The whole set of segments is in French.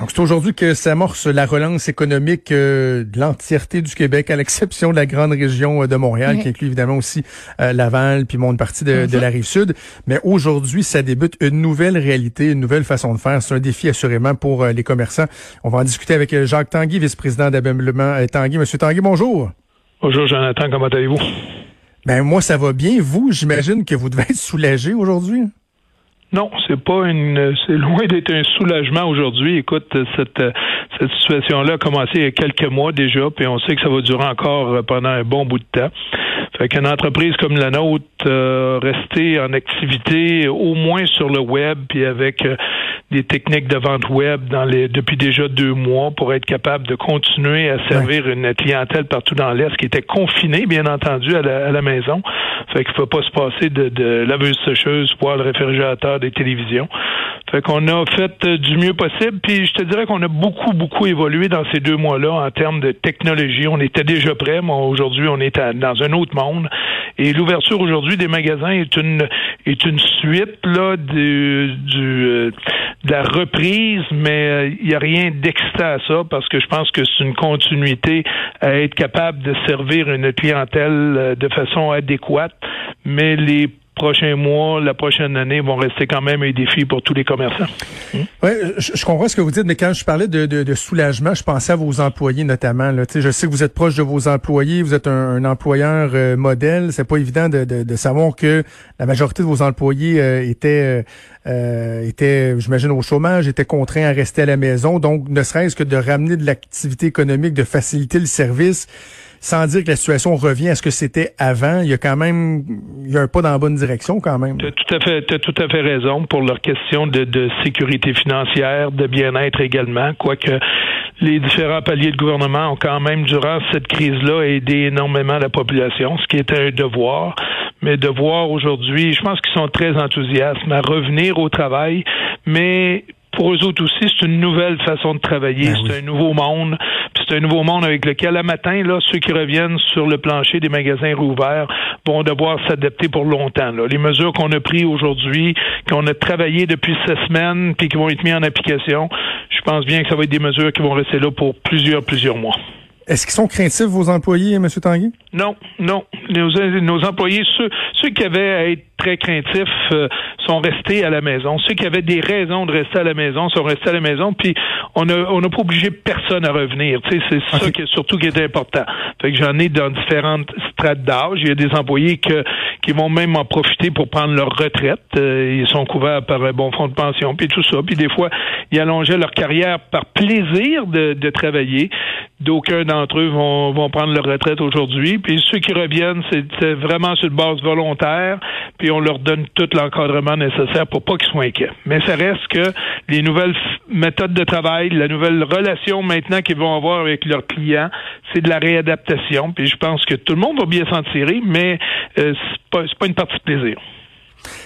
Donc, c'est aujourd'hui que s'amorce la relance économique euh, de l'entièreté du Québec, à l'exception de la grande région euh, de Montréal, qui inclut évidemment aussi euh, Laval, puis une partie de, de la rive sud. Mais aujourd'hui, ça débute une nouvelle réalité, une nouvelle façon de faire. C'est un défi assurément pour les commerçants. On va en discuter avec Jacques Tanguy, vice-président d'ameublement Tanguy. Monsieur Tanguy, bonjour. Bonjour Jonathan, comment allez-vous? Ben moi, ça va bien. Vous, j'imagine que vous devez être soulagé aujourd'hui. Non, c'est pas une, c'est loin d'être un soulagement aujourd'hui. Écoute, cette, cette situation-là a commencé il y a quelques mois déjà, puis on sait que ça va durer encore pendant un bon bout de temps. Fait qu'une entreprise comme la nôtre euh, rester en activité au moins sur le web, puis avec euh, des techniques de vente web dans les depuis déjà deux mois pour être capable de continuer à servir une clientèle partout dans l'Est qui était confinée, bien entendu, à la, à la maison. Fait qu'il ne faut pas se passer de, de laveuse sécheuse, le réfrigérateur, des télévisions. Fait qu'on a fait euh, du mieux possible. Puis je te dirais qu'on a beaucoup, beaucoup évolué dans ces deux mois-là en termes de technologie. On était déjà prêts. mais aujourd'hui, on est dans un autre monde. Et l'ouverture aujourd'hui des magasins est une est une suite là du, du euh, de la reprise, mais il euh, n'y a rien d'extra à ça parce que je pense que c'est une continuité à être capable de servir une clientèle de façon adéquate. Mais les prochains mois, la prochaine année vont rester quand même un défi pour tous les commerçants. Oui, je, comprends ce que vous dites, mais quand je parlais de, soulagement, je pensais à vos employés notamment. Là. Je sais que vous êtes proche de vos employés, vous êtes un, employeur euh, modèle. C'est pas évident de, savoir que la majorité de vos employés euh, étaient, euh, étaient, j'imagine, au chômage, étaient contraints à rester à la maison. Donc, ne serait-ce que de ramener de l'activité économique, de faciliter le service sans dire que la situation revient à ce que c'était avant, il y a quand même il y a un pas dans la bonne direction quand même. Tu as tout à fait, as tout à fait raison pour leur question de, de sécurité financière, de bien-être également, quoique les différents paliers de gouvernement ont quand même, durant cette crise-là, aidé énormément la population, ce qui était un devoir. Mais de voir aujourd'hui, je pense qu'ils sont très enthousiastes à revenir au travail, mais pour eux autres aussi, c'est une nouvelle façon de travailler, ben c'est un nouveau monde, un nouveau monde avec lequel, à matin, ceux qui reviennent sur le plancher des magasins rouverts vont devoir s'adapter pour longtemps. Les mesures qu'on a prises aujourd'hui, qu'on a travaillées depuis ces semaines, puis qui vont être mises en application, je pense bien que ça va être des mesures qui vont rester là pour plusieurs, plusieurs mois. Est-ce qu'ils sont craintifs, vos employés, M. Tanguy? Non, non. Nos, nos employés, ceux, ceux qui avaient à être très craintifs euh, sont restés à la maison. Ceux qui avaient des raisons de rester à la maison sont restés à la maison. Puis on n'a pas obligé personne à revenir. C'est ça qui est surtout qui est important. Fait que j'en ai dans différentes strates d'âge. Il y a des employés que, qui vont même en profiter pour prendre leur retraite. Euh, ils sont couverts par un bon fonds de pension, puis tout ça. Puis des fois, ils allongeaient leur carrière par plaisir de, de travailler. D'aucuns d'entre eux vont, vont prendre leur retraite aujourd'hui. Puis ceux qui reviennent, c'est vraiment sur une base volontaire. Puis on leur donne tout l'encadrement nécessaire pour pas qu'ils soient inquiets. Mais ça reste que les nouvelles méthodes de travail, la nouvelle relation maintenant qu'ils vont avoir avec leurs clients, c'est de la réadaptation. Puis je pense que tout le monde va bien s'en tirer, mais euh, c'est pas, pas une partie de plaisir.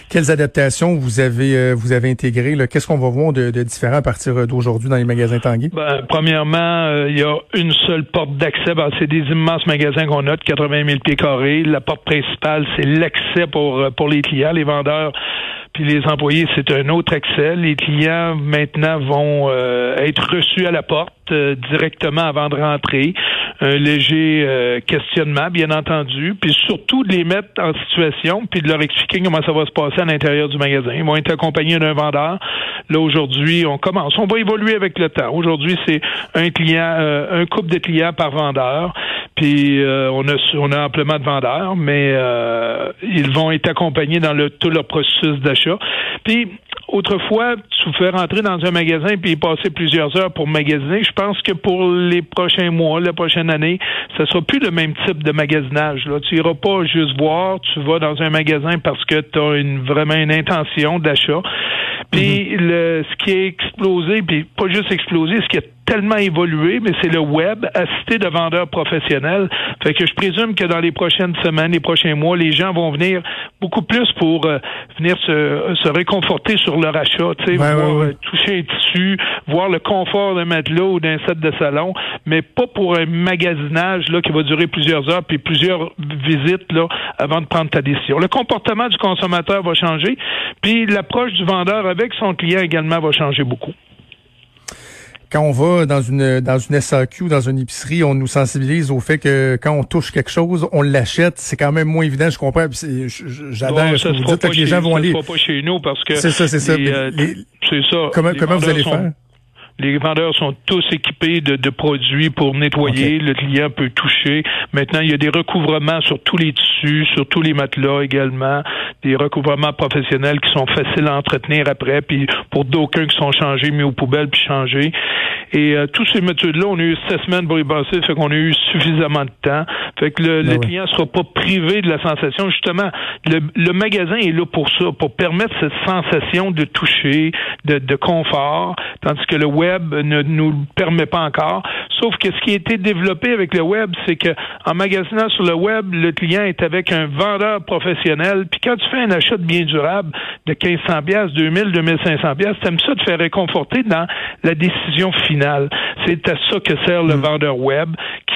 Quelles adaptations vous avez euh, vous avez intégrées? Qu'est-ce qu'on va voir de, différent à partir d'aujourd'hui dans les magasins Tanguy? Ben, premièrement, euh, il y a une seule porte d'accès. Ben, c'est des immenses magasins qu'on a de 80 000 pieds carrés. La porte principale, c'est l'accès pour, euh, pour les clients. Les vendeurs puis les employés, c'est un autre accès. Les clients maintenant vont être reçus à la porte directement avant de rentrer un léger euh, questionnement, bien entendu, puis surtout de les mettre en situation, puis de leur expliquer comment ça va se passer à l'intérieur du magasin. Ils vont être accompagnés d'un vendeur. Là, aujourd'hui, on commence. On va évoluer avec le temps. Aujourd'hui, c'est un client, euh, un couple de clients par vendeur. Puis euh, on a on a amplement de vendeurs, mais euh, ils vont être accompagnés dans le tout leur processus d'achat. Puis autrefois, tu pouvais rentrer dans un magasin puis y passer plusieurs heures pour magasiner. Je pense que pour les prochains mois, la prochaine année, ce sera plus le même type de magasinage. Là. Tu iras pas juste voir, tu vas dans un magasin parce que tu as une, vraiment une intention d'achat. Puis mhm. le, ce qui a explosé, puis pas juste explosé, ce qui a tellement évolué, mais c'est le web assisté de vendeurs professionnels. Fait que je présume que dans les prochaines semaines, les prochains mois, les gens vont venir beaucoup plus pour euh, venir se, se, réconforter sur leur achat, tu sais, voir euh, toucher un tissu, voir le confort d'un matelas ou d'un set de salon, mais pas pour un magasinage là qui va durer plusieurs heures puis plusieurs visites là avant de prendre ta décision. Le comportement du consommateur va changer, puis l'approche du vendeur avec son client également va changer beaucoup quand on va dans une dans une SAQ ou dans une épicerie, on nous sensibilise au fait que quand on touche quelque chose, on l'achète. C'est quand même moins évident, je comprends. J'adore ce que vous dites, que les gens vont aller. pas chez nous parce que c'est ça, c'est ça. Euh, c'est ça. Comment, comment vous allez faire? Les vendeurs sont tous équipés de, de produits pour nettoyer. Le client peut toucher. Maintenant, il y a des recouvrements sur tous les tissus, sur tous les matelas également. Des recouvrements professionnels qui sont faciles à entretenir après. Puis pour d'aucuns qui sont changés, mis aux poubelles puis changés. Et euh, tous ces méthodes-là, on a eu sept semaines pour y passer, fait qu'on a eu suffisamment de temps. Fait que le, ben client ne sera pas privé de la sensation. Justement, le, le, magasin est là pour ça, pour permettre cette sensation de toucher, de, de confort, tandis que le web ne nous le permet pas encore. Sauf que ce qui a été développé avec le web, c'est que en magasinant sur le web, le client est avec un vendeur professionnel. Puis quand tu fais un achat de biens durables de 1500 pièces, 2000, 2500 pièces, t'aimes ça de faire réconforter dans la décision finale. C'est à ça que sert le mm. vendeur web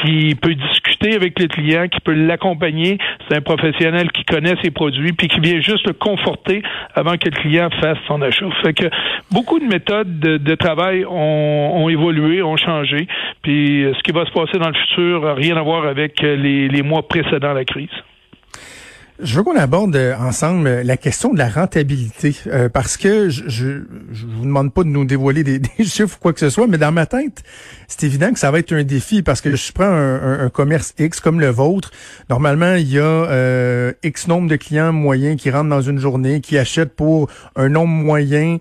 qui peut discuter avec le client, qui peut l'accompagner. C'est un professionnel qui connaît ses produits puis qui vient juste le conforter avant que le client fasse son achat. Fait que beaucoup de méthodes de, travail ont, évolué, ont changé. Puis ce qui va se passer dans le futur n'a rien à voir avec les, les mois précédents la crise. Je veux qu'on aborde euh, ensemble la question de la rentabilité, euh, parce que je, je, vous demande pas de nous dévoiler des, chiffres ou quoi que ce soit, mais dans ma tête, c'est évident que ça va être un défi, parce que je prends un, commerce X comme le vôtre. Normalement, il y a euh, X nombre de clients moyens qui rentrent dans une journée, qui achètent pour un nombre moyen,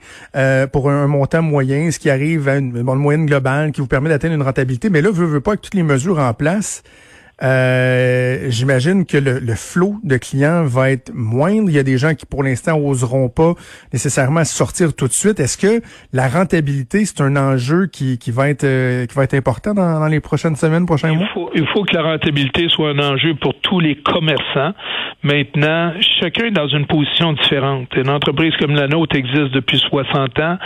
pour un, montant moyen, ce qui arrive à une, moyenne globale qui vous permet d'atteindre une rentabilité. Mais là, je veux pas avec toutes les mesures en place. Euh, j'imagine que le, le, flot de clients va être moindre. Il y a des gens qui, pour l'instant, oseront pas nécessairement sortir tout de suite. Est-ce que la rentabilité, c'est un enjeu qui, qui, va être euh, qui va être important dans, les prochaines semaines, prochains mois? Il faut, il faut que la rentabilité soit un enjeu pour tous les commerçants. Maintenant, chacun est dans une position différente. Une entreprise comme la nôtre existe depuis 60 ans.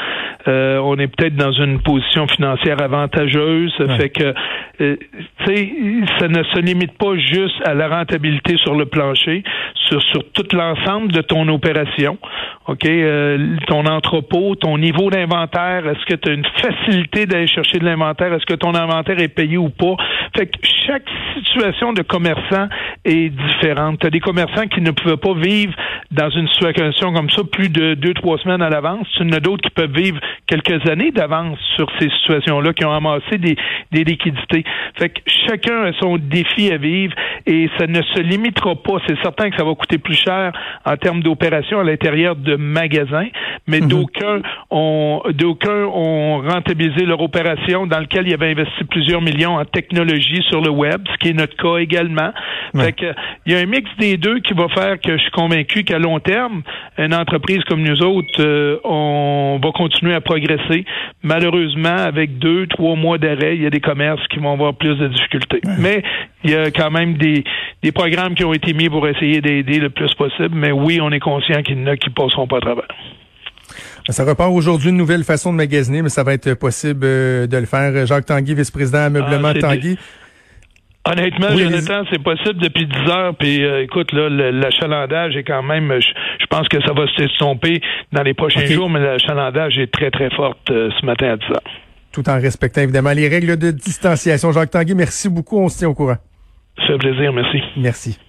Euh, on est peut-être dans une position financière avantageuse. Ça fait que, tu sais, ça ne se limite pas juste à la rentabilité sur le plancher, sur, tout l'ensemble de ton opération. OK? Euh, ton entrepôt, ton niveau d'inventaire, est-ce que tu as une facilité d'aller chercher de l'inventaire? Est-ce que ton inventaire est payé ou pas? Fait que chaque situation de commerçant est différente. Tu as des commerçants qui ne pouvaient pas vivre dans une situation comme ça plus de deux, trois semaines à l'avance. Tu en as d'autres qui peuvent vivre quelques années d'avance sur ces situations-là, qui ont amassé des, des liquidités. Fait que chacun a son défi à vivre et ça ne se limitera pas. C'est certain que ça va coûter plus cher en termes d'opération à l'intérieur de magasins, mais mhm. d'aucuns ont d'aucuns ont rentabilisé leur opération dans lequel ils avaient investi plusieurs millions en technologie sur le web, ce qui est notre cas également. Fait que il y a un mix des deux qui va faire que je suis convaincu qu'à long terme, une entreprise comme nous autres, euh, on va continuer à progresser. Malheureusement, avec deux, trois mois d'arrêt, il y a des commerces qui vont avoir plus de difficultés. Mais il y a quand même des, des programmes qui ont été mis pour essayer le plus possible. Mais oui, on est conscient qu'il y en a qui passeront pas à travers. Ça repart aujourd'hui une nouvelle façon de magasiner, mais ça va être possible euh, de le faire. Jacques Tanguy, vice-président Ameublement ah, Tanguy. Honnêtement, Jonathan, c'est possible depuis 10 heures. Puis euh, écoute, là, l'achalandage est quand même. Je, pense que ça va s'estomper dans les prochains jours, mais l'achalandage est très, très forte euh, ce matin à 10 heures. Tout en respectant évidemment les règles de distanciation. Jacques Tanguy, merci beaucoup. On se tient au courant. Ça fait plaisir, merci. Merci.